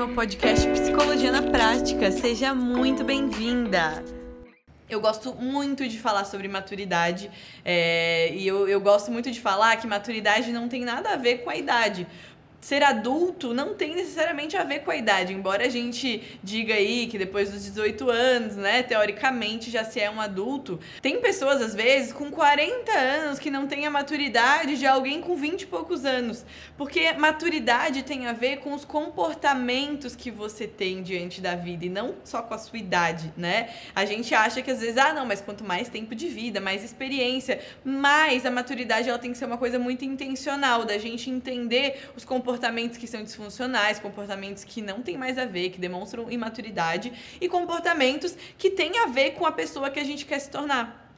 meu podcast Psicologia na Prática. Seja muito bem-vinda! Eu gosto muito de falar sobre maturidade é, e eu, eu gosto muito de falar que maturidade não tem nada a ver com a idade ser adulto não tem necessariamente a ver com a idade, embora a gente diga aí que depois dos 18 anos, né, teoricamente já se é um adulto. Tem pessoas às vezes com 40 anos que não têm a maturidade de alguém com 20 e poucos anos, porque maturidade tem a ver com os comportamentos que você tem diante da vida e não só com a sua idade, né? A gente acha que às vezes, ah, não, mas quanto mais tempo de vida, mais experiência, mais a maturidade ela tem que ser uma coisa muito intencional da gente entender os comportamentos comportamentos que são disfuncionais, comportamentos que não têm mais a ver, que demonstram imaturidade e comportamentos que têm a ver com a pessoa que a gente quer se tornar.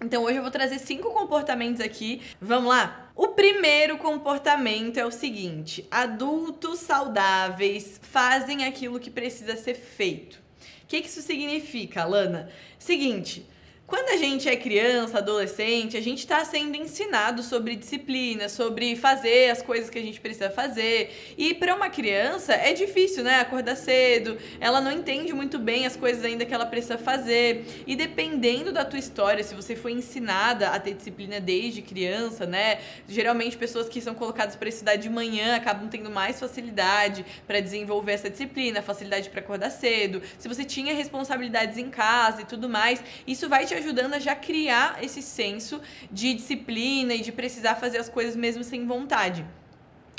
Então hoje eu vou trazer cinco comportamentos aqui. Vamos lá? O primeiro comportamento é o seguinte: adultos saudáveis fazem aquilo que precisa ser feito. O que, que isso significa, Lana? Seguinte. Quando a gente é criança, adolescente, a gente está sendo ensinado sobre disciplina, sobre fazer as coisas que a gente precisa fazer. E para uma criança é difícil, né? Acordar cedo, ela não entende muito bem as coisas ainda que ela precisa fazer. E dependendo da tua história, se você foi ensinada a ter disciplina desde criança, né? Geralmente pessoas que são colocadas para estudar de manhã acabam tendo mais facilidade para desenvolver essa disciplina, facilidade para acordar cedo. Se você tinha responsabilidades em casa e tudo mais, isso vai te ajudando a já criar esse senso de disciplina e de precisar fazer as coisas mesmo sem vontade.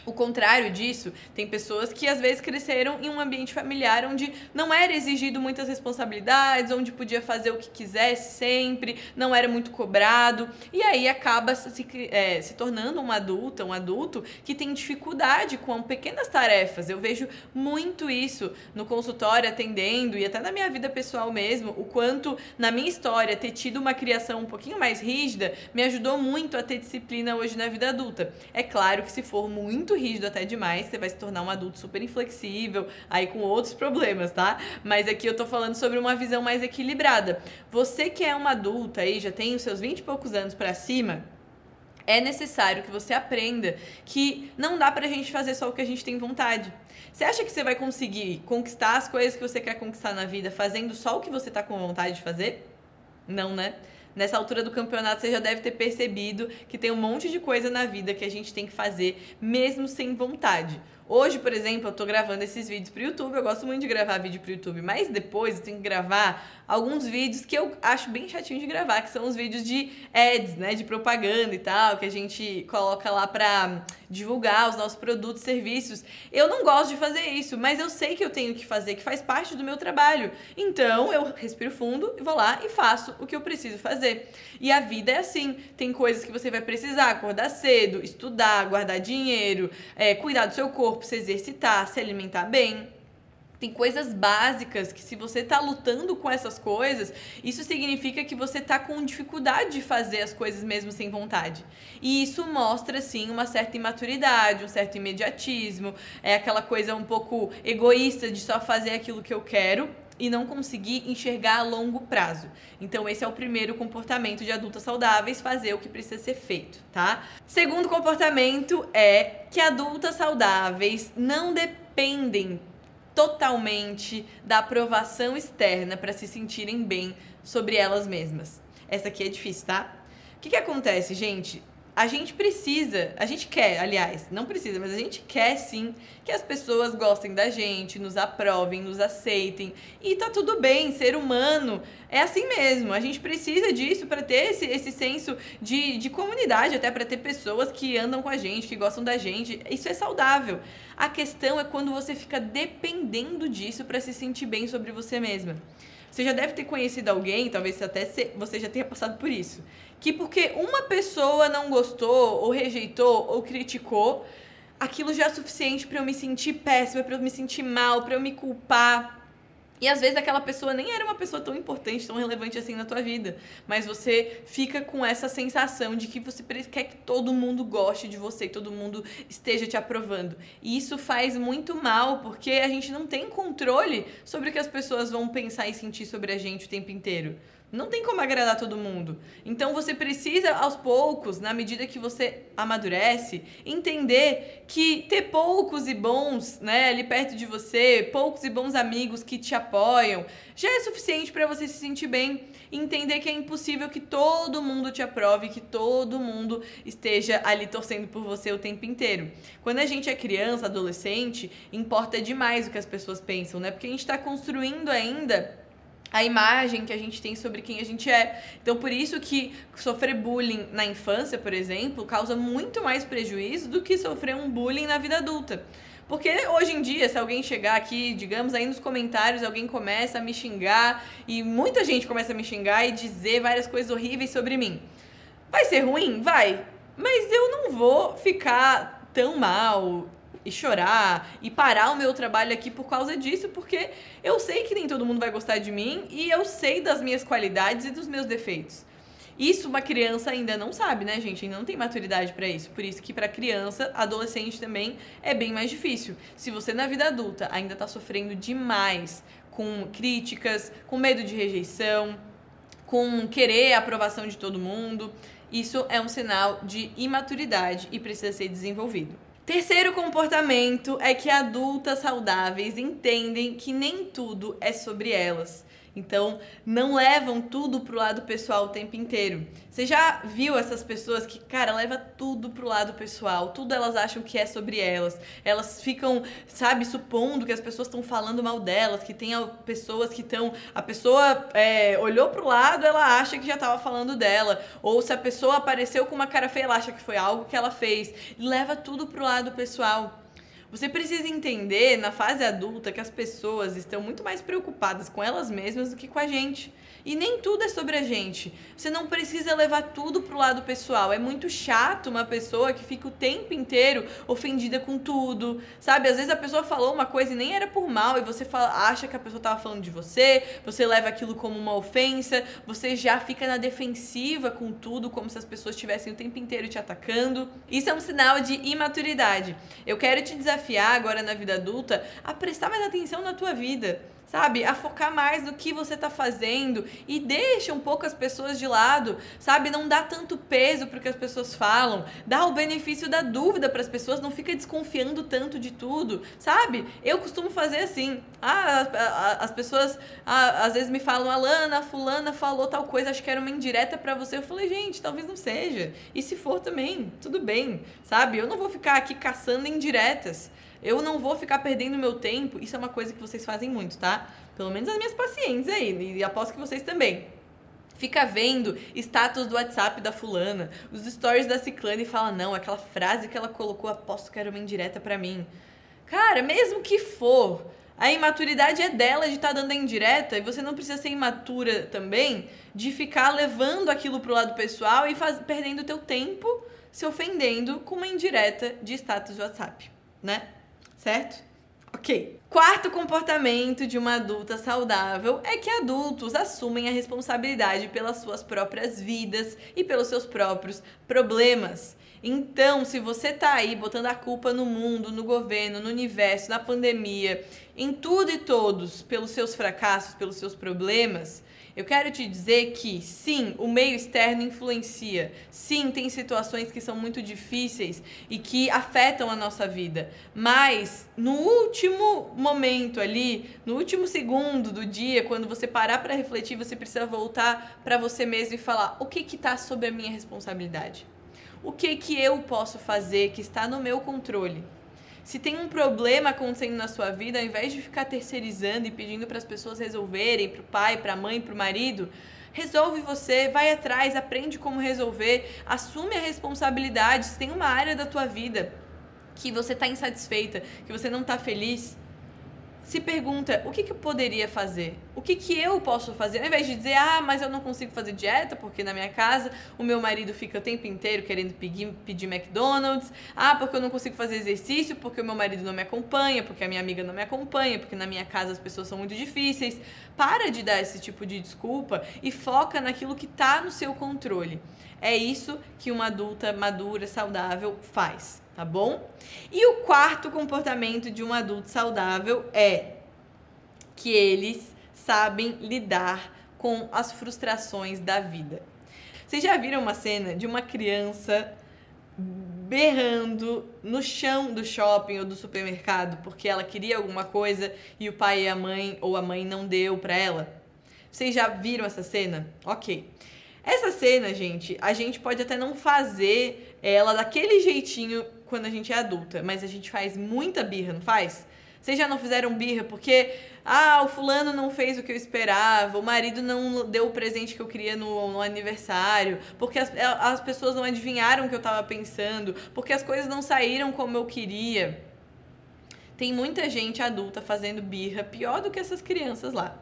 O contrário disso, tem pessoas que às vezes cresceram em um ambiente familiar onde não era exigido muitas responsabilidades, onde podia fazer o que quisesse sempre, não era muito cobrado, e aí acaba se, é, se tornando uma adulta, um adulto que tem dificuldade com pequenas tarefas. Eu vejo muito isso no consultório, atendendo, e até na minha vida pessoal mesmo, o quanto na minha história ter tido uma criação um pouquinho mais rígida me ajudou muito a ter disciplina hoje na vida adulta. É claro que se for muito rígido até demais, você vai se tornar um adulto super inflexível, aí com outros problemas, tá? Mas aqui eu tô falando sobre uma visão mais equilibrada. Você que é uma adulta aí, já tem os seus 20 e poucos anos para cima, é necessário que você aprenda que não dá pra gente fazer só o que a gente tem vontade. Você acha que você vai conseguir conquistar as coisas que você quer conquistar na vida fazendo só o que você tá com vontade de fazer? Não, né? Nessa altura do campeonato você já deve ter percebido que tem um monte de coisa na vida que a gente tem que fazer mesmo sem vontade. Hoje, por exemplo, eu tô gravando esses vídeos pro YouTube. Eu gosto muito de gravar vídeo pro YouTube, mas depois eu tenho que gravar alguns vídeos que eu acho bem chatinho de gravar, que são os vídeos de ads, né, de propaganda e tal, que a gente coloca lá pra divulgar os nossos produtos e serviços. Eu não gosto de fazer isso, mas eu sei que eu tenho que fazer, que faz parte do meu trabalho. Então, eu respiro fundo e vou lá e faço o que eu preciso fazer. E a vida é assim, tem coisas que você vai precisar acordar cedo, estudar, guardar dinheiro, é, cuidar do seu corpo, corpo, se exercitar, se alimentar bem. Tem coisas básicas que, se você está lutando com essas coisas, isso significa que você está com dificuldade de fazer as coisas mesmo sem vontade. E isso mostra, sim, uma certa imaturidade, um certo imediatismo, é aquela coisa um pouco egoísta de só fazer aquilo que eu quero e não conseguir enxergar a longo prazo. Então, esse é o primeiro comportamento de adultas saudáveis, fazer o que precisa ser feito, tá? Segundo comportamento é que adultas saudáveis não dependem totalmente da aprovação externa para se sentirem bem sobre elas mesmas. Essa aqui é difícil, tá? O que, que acontece, gente? A gente precisa, a gente quer, aliás, não precisa, mas a gente quer sim que as pessoas gostem da gente, nos aprovem, nos aceitem. E tá tudo bem, ser humano é assim mesmo. A gente precisa disso para ter esse, esse senso de, de comunidade, até para ter pessoas que andam com a gente, que gostam da gente. Isso é saudável. A questão é quando você fica dependendo disso para se sentir bem sobre você mesma. Você já deve ter conhecido alguém, talvez até você já tenha passado por isso, que porque uma pessoa não gostou, ou rejeitou, ou criticou, aquilo já é suficiente para eu me sentir péssima, para eu me sentir mal, para eu me culpar. E às vezes aquela pessoa nem era uma pessoa tão importante, tão relevante assim na tua vida. Mas você fica com essa sensação de que você quer que todo mundo goste de você, todo mundo esteja te aprovando. E isso faz muito mal, porque a gente não tem controle sobre o que as pessoas vão pensar e sentir sobre a gente o tempo inteiro. Não tem como agradar todo mundo. Então você precisa, aos poucos, na medida que você amadurece, entender que ter poucos e bons, né, ali perto de você, poucos e bons amigos que te apoiam, já é suficiente para você se sentir bem. Entender que é impossível que todo mundo te aprove, que todo mundo esteja ali torcendo por você o tempo inteiro. Quando a gente é criança, adolescente, importa demais o que as pessoas pensam, né? Porque a gente está construindo ainda a imagem que a gente tem sobre quem a gente é. Então, por isso que sofrer bullying na infância, por exemplo, causa muito mais prejuízo do que sofrer um bullying na vida adulta. Porque hoje em dia, se alguém chegar aqui, digamos aí nos comentários, alguém começa a me xingar e muita gente começa a me xingar e dizer várias coisas horríveis sobre mim. Vai ser ruim? Vai. Mas eu não vou ficar tão mal e chorar e parar o meu trabalho aqui por causa disso, porque eu sei que nem todo mundo vai gostar de mim e eu sei das minhas qualidades e dos meus defeitos. Isso uma criança ainda não sabe, né, gente? Ainda não tem maturidade para isso. Por isso que para criança, adolescente também é bem mais difícil. Se você na vida adulta ainda tá sofrendo demais com críticas, com medo de rejeição, com querer a aprovação de todo mundo, isso é um sinal de imaturidade e precisa ser desenvolvido. Terceiro comportamento é que adultas saudáveis entendem que nem tudo é sobre elas. Então, não levam tudo pro lado pessoal o tempo inteiro. Você já viu essas pessoas que, cara, leva tudo pro lado pessoal, tudo elas acham que é sobre elas. Elas ficam, sabe, supondo que as pessoas estão falando mal delas, que tem pessoas que estão. A pessoa é, olhou pro lado, ela acha que já tava falando dela. Ou se a pessoa apareceu com uma cara feia, ela acha que foi algo que ela fez. Leva tudo pro lado pessoal. Você precisa entender na fase adulta que as pessoas estão muito mais preocupadas com elas mesmas do que com a gente. E nem tudo é sobre a gente. Você não precisa levar tudo pro lado pessoal. É muito chato uma pessoa que fica o tempo inteiro ofendida com tudo. Sabe? Às vezes a pessoa falou uma coisa e nem era por mal, e você fala, acha que a pessoa tava falando de você, você leva aquilo como uma ofensa, você já fica na defensiva com tudo, como se as pessoas estivessem o tempo inteiro te atacando. Isso é um sinal de imaturidade. Eu quero te desafiar agora na vida adulta a prestar mais atenção na tua vida sabe? A focar mais no que você tá fazendo e deixa um pouco as pessoas de lado, sabe? Não dá tanto peso pro que as pessoas falam, dá o benefício da dúvida para as pessoas, não fica desconfiando tanto de tudo, sabe? Eu costumo fazer assim. Ah, as pessoas ah, às vezes me falam, Alana, fulana falou tal coisa, acho que era uma indireta para você. Eu falei, gente, talvez não seja. E se for também, tudo bem, sabe? Eu não vou ficar aqui caçando indiretas. Eu não vou ficar perdendo meu tempo. Isso é uma coisa que vocês fazem muito, tá? Pelo menos as minhas pacientes aí. E aposto que vocês também. Fica vendo status do WhatsApp da fulana, os stories da ciclana e fala, não, aquela frase que ela colocou, aposto que era uma indireta para mim. Cara, mesmo que for, a imaturidade é dela de estar tá dando a indireta e você não precisa ser imatura também de ficar levando aquilo pro lado pessoal e faz, perdendo teu tempo se ofendendo com uma indireta de status do WhatsApp, né? Certo? Ok. Quarto comportamento de uma adulta saudável é que adultos assumem a responsabilidade pelas suas próprias vidas e pelos seus próprios problemas. Então, se você tá aí botando a culpa no mundo, no governo, no universo, na pandemia, em tudo e todos, pelos seus fracassos, pelos seus problemas, eu quero te dizer que sim, o meio externo influencia. Sim, tem situações que são muito difíceis e que afetam a nossa vida. Mas no último momento ali, no último segundo do dia, quando você parar para refletir, você precisa voltar para você mesmo e falar: o que que tá sob a minha responsabilidade? O que que eu posso fazer que está no meu controle? Se tem um problema acontecendo na sua vida, ao invés de ficar terceirizando e pedindo para as pessoas resolverem, para o pai, para a mãe, para o marido, resolve você, vai atrás, aprende como resolver, assume a responsabilidade. Se tem uma área da tua vida que você está insatisfeita, que você não está feliz, se pergunta o que, que eu poderia fazer? O que, que eu posso fazer? Ao invés de dizer, ah, mas eu não consigo fazer dieta porque na minha casa o meu marido fica o tempo inteiro querendo pedir, pedir McDonald's. Ah, porque eu não consigo fazer exercício porque o meu marido não me acompanha, porque a minha amiga não me acompanha, porque na minha casa as pessoas são muito difíceis. Para de dar esse tipo de desculpa e foca naquilo que está no seu controle. É isso que uma adulta madura, saudável faz tá bom? E o quarto comportamento de um adulto saudável é que eles sabem lidar com as frustrações da vida. Vocês já viram uma cena de uma criança berrando no chão do shopping ou do supermercado porque ela queria alguma coisa e o pai e a mãe ou a mãe não deu para ela? Vocês já viram essa cena? Ok. Essa cena, gente, a gente pode até não fazer ela daquele jeitinho quando a gente é adulta, mas a gente faz muita birra, não faz? Vocês já não fizeram birra porque, ah, o fulano não fez o que eu esperava, o marido não deu o presente que eu queria no, no aniversário, porque as, as pessoas não adivinharam o que eu estava pensando, porque as coisas não saíram como eu queria. Tem muita gente adulta fazendo birra pior do que essas crianças lá.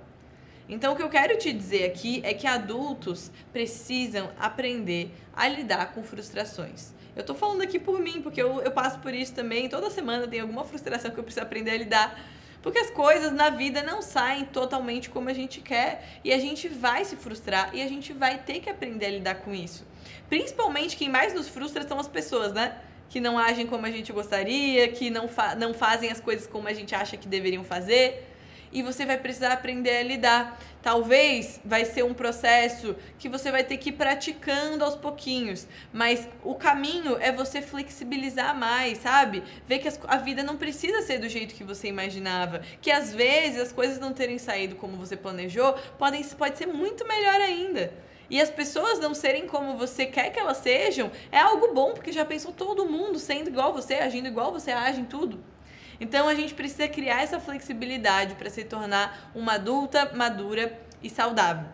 Então, o que eu quero te dizer aqui é que adultos precisam aprender a lidar com frustrações. Eu tô falando aqui por mim, porque eu, eu passo por isso também. Toda semana tem alguma frustração que eu preciso aprender a lidar. Porque as coisas na vida não saem totalmente como a gente quer. E a gente vai se frustrar e a gente vai ter que aprender a lidar com isso. Principalmente quem mais nos frustra são as pessoas, né? Que não agem como a gente gostaria, que não, fa não fazem as coisas como a gente acha que deveriam fazer e você vai precisar aprender a lidar. Talvez vai ser um processo que você vai ter que ir praticando aos pouquinhos, mas o caminho é você flexibilizar mais, sabe? Ver que a vida não precisa ser do jeito que você imaginava, que às vezes as coisas não terem saído como você planejou, podem pode ser muito melhor ainda. E as pessoas não serem como você quer que elas sejam é algo bom, porque já pensou todo mundo sendo igual você, agindo igual você age em tudo. Então a gente precisa criar essa flexibilidade para se tornar uma adulta madura e saudável.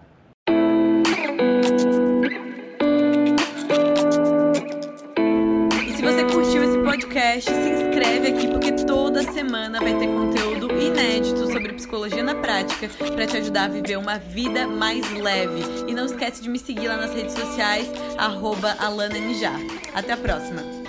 E se você curtiu esse podcast, se inscreve aqui porque toda semana vai ter conteúdo inédito sobre psicologia na prática para te ajudar a viver uma vida mais leve. E não esquece de me seguir lá nas redes sociais, arroba Alana Nijar. Até a próxima!